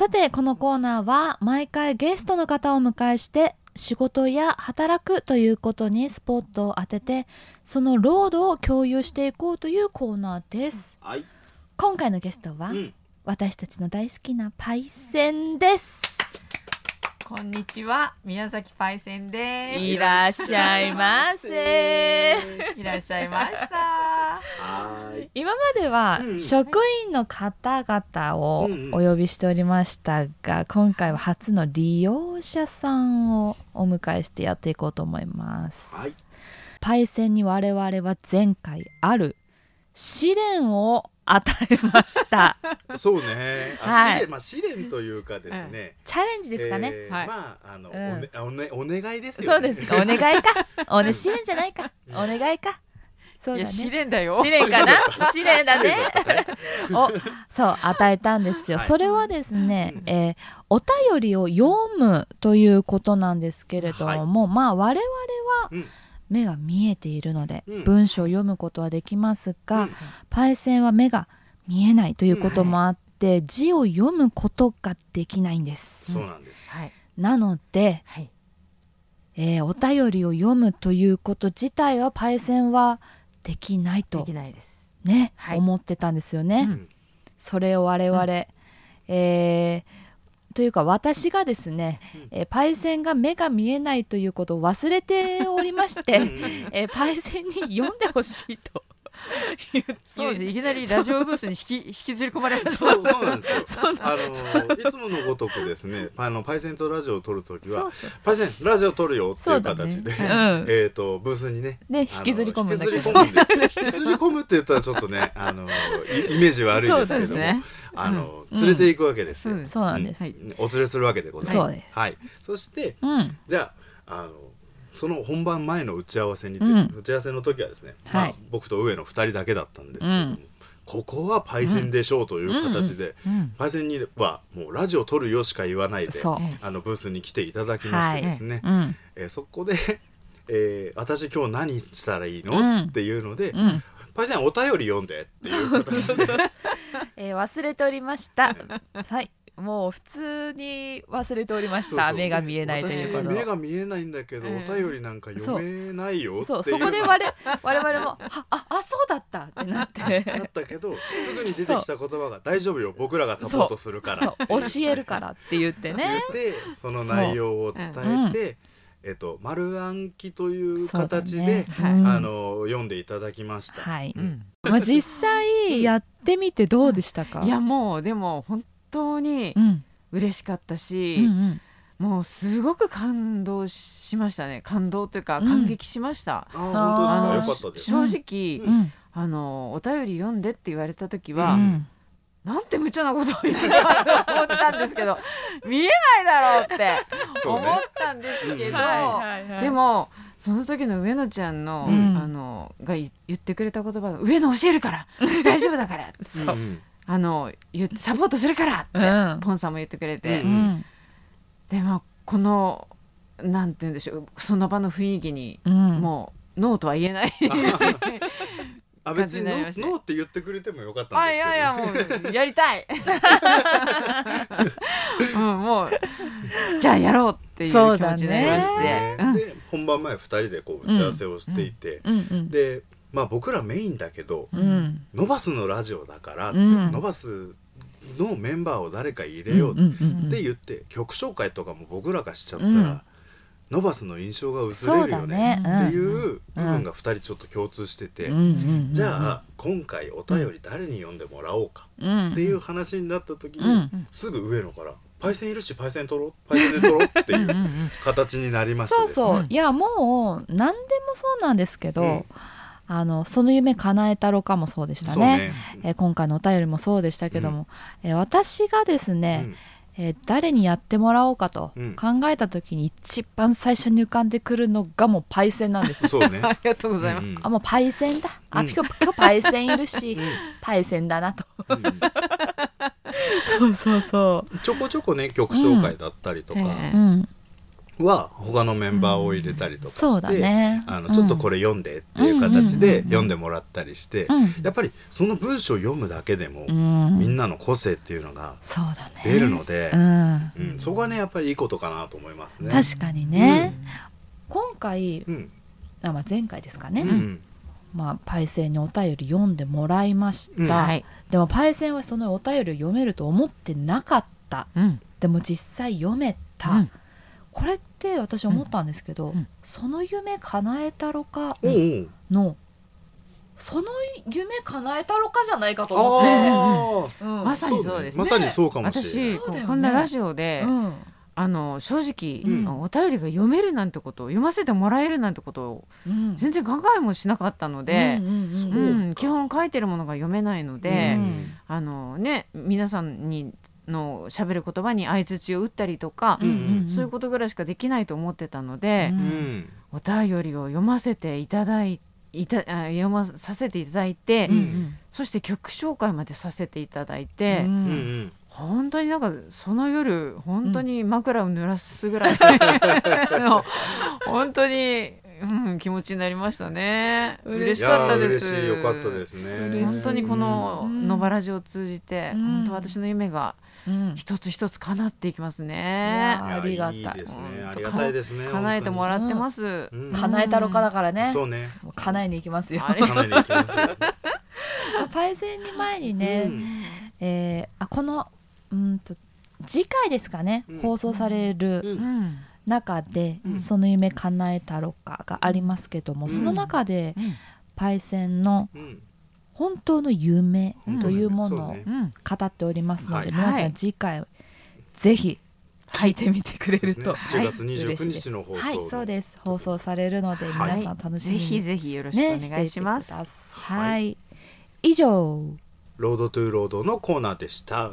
さてこのコーナーは毎回ゲストの方を迎えして仕事や働くということにスポットを当ててそのロードを共有していこうというコーナーですはい。今回のゲストは、うん。私たちの大好きなパイセンですこんにちは、宮崎パイセンです。いらっしゃいませいらっしゃいました。はーい。今まではうん職員の方々をお呼びしておりましたが今回は初の利用者さんをお迎えしてやっていこうと思います。はい。パイセンに我々は前回ある試練を与えました。そうね。あはい。まあ試練というかですね。チャレンジですかね、えーはい。まああの、うん。おねおねお願いですよ、ね。そうですか。お願いか。おね試練じゃないか。お願いか。そういや、だね試練だよ。試練かな？試練だね。おそう与えたんですよ、はい。それはですね、うん。えーお便りを読むということなんですけれども、まあ我々はうん目が見えているので、うん文章を読むことはできますが、うんパイセンは目が見えないということもあって、字を読むことができないんです、そうなんです。はい。なので、はい。えーお便りを読むということ自体はパイセンはできないでときないです。ね、はい思ってたんですよね。うんそれを我々、えーというか私がですね、えーパイセンが目が見えないということを忘れておりまして、えーパイセンに読んでほしいとそうです。いきなりラジオブースに引き、引きずり込まれました。そうそうなんですよ。あのいつものごとくですね、あのパイセンとラジオを撮るときはパイセンラジオ撮るよっていう形で、うん えっ、とブースにね。ね引きずり込むんだけど引きずり込むんですよ。引きずり込むって言ったらちょっとね、あのイイメージ悪いですけども、あの連れて行くわけですよ。そうなんです、はい。お連れするわけでございます。はい。そしてうんじゃああのその本番前の打ち合わせにうん。打ち合わせの時はですね、はい。まあ、僕と上の2人だけだったんですけども、うん。ここはパイセンでしょうという形で、うん。パイセンにはもうラジオ撮るよしか言わないであのブースに来ていただきましてですね、うん。えーそこで、えー私今日何したらいいの、うん。っていうので、うん。パイセンお便り読んでっていう形で。えー忘れておりました。はいもう普通に忘れておりましそうそう。た目が見えないというこ目が見えないんだけど、うん。お便りなんか読めないよっていう。そうそこで我々我々もはああそうだったってなって。だったけどすぐに出てきた言葉が「大丈夫よ。僕らがサポートするから」教えるからって言ってね。言ってその内容を伝えて、えっと、丸暗記という形で、ね。はい。うんあの読んでいただきました。はい、うん。まあ、実際やってみてどうでしたか、いや、もう、でも、本当にうん。嬉しかったうんし。うん。もうすごく感動しましたね。感動というか、うん。感激しました。正直、うん。あのお便り読んでって言われた時うは、ん。なんて無茶なことを言うかと思ったんですけど 見えないだろうって思ったんですけど、はいはいでもその時の上野ちゃんの,、うん。あのがい言ってくれた言葉が「上野教えるから 大丈夫だから」そう、んあの言ってサポートするからって、うん。ポンさんも言ってくれて、でもこのなんて言うんでしょうその場の雰囲気に、うん。もうノーとは言えない。あ別にノー感じになりましたノーって言ってくれてもよかったんですけど、やいやもうやりたい、うん、もうじゃあやろうっていう気持ちになりまして、うんね。で本番前2人でこう打ち合わせをしていて、うんうん。でまあ僕らメインだけど、うん。ノバスのラジオだから、うん。ノバスのメンバーを誰か入れようって言って、曲紹介とかも僕らがしちゃったら、うん。ノバスの印象が薄れるよねね。っていう部分が2人ちょっと共通してて、じゃあ今回お便り誰に読んでもらおうかうん。っていう話になった時に、うん。すぐ上野から「パイセンいるしパイセン取ろう？パイセンで取ろう」っていう形になりましてそうそう。いやもう何でもそうなんですけど、うんあのその夢叶えたろかもそうでしたね。ね。えー今回のお便りもそうでしたけども、えー私がですね、えー誰にやってもらおうかとうん。考えた時に一番最初に浮かんでくるのがもうパイセンなんです。よ。そうね。ありがとうございます、うんあもうパイセンだ。あうん。今日今日パイセンいるし、うん。パイセンだなと。うん。そうそうそちょこちょこね曲紹介だったりとか。うん。う。うん、は他のメンバーを入れたりとかして、そうだね。あのちょっとこれ読んでっていう形でうんうんうんうん読んでもらったりして、うん、やっぱりその文章を読むだけでも、うん、みんなの個性っていうのが。出るのでう、ん、うんそこはねやっぱりいいことかなと思いますね。確かにね。今回、うんあまあ前回ですかね。うんまあパイセンにお便り読んでもらいました。うんはい、でもパイセンはそのお便りを読めると思ってなかった。うんでも実際読めた。うんこれって私思ったんですけど、うん。その夢叶えたろかのその夢叶えたろかじゃないかと思って、あうん。まさに。そうですまさにそうかもしれない。私、ね。こんなラジオで、うん。あの正直、うん。お便りが読めるなんてことを読ませてもらえるなんてことをうん。全然考えもしなかったのでう、んうんうんそううん。基本書いてるものが読めないので、うん。あのね皆さんにの喋る言葉に相槌を打ったりとか、うんうんうん。そういうことぐらいしかできないと思ってたのでう、うん。んお便りを読ませていただいいたあ読まさせていただいて、うんうん。そして曲紹介までさせていただいうんて、うんうん。本当になんかその夜本当に枕を濡らすぐらいの 本当に、うん、気持ちになりましたね。嬉しかったです。嬉しいよかったですね。本当にこのうん。野原ラジオを通じて、うん。本当私の夢がうん。一つ一つ叶っていきますいねありがたい。いいですね。うんありがたいですね。叶えてもらってます。うん叶えたろかだからね。そうね。叶えに行きますよ。あれ叶えに行きますよ。パイセンに前にね、うん。えーあこのうんと次回ですかね、うん。放送されるうん。うん中で、うん。その夢叶えたろかがありますけども、うん。その中でうん。パイセンのうん。本当の夢というものを語っておりますので、はい。皆さんはい。次回ぜひ聞いてみてくれると、そうですね。7月29嬉しいです。日の放送はいそうです。放送されるのではい。皆さん楽しみに、ぜひぜひよろしくおね願いします。していてください、以上。ロードトゥーロードのコーナーでした。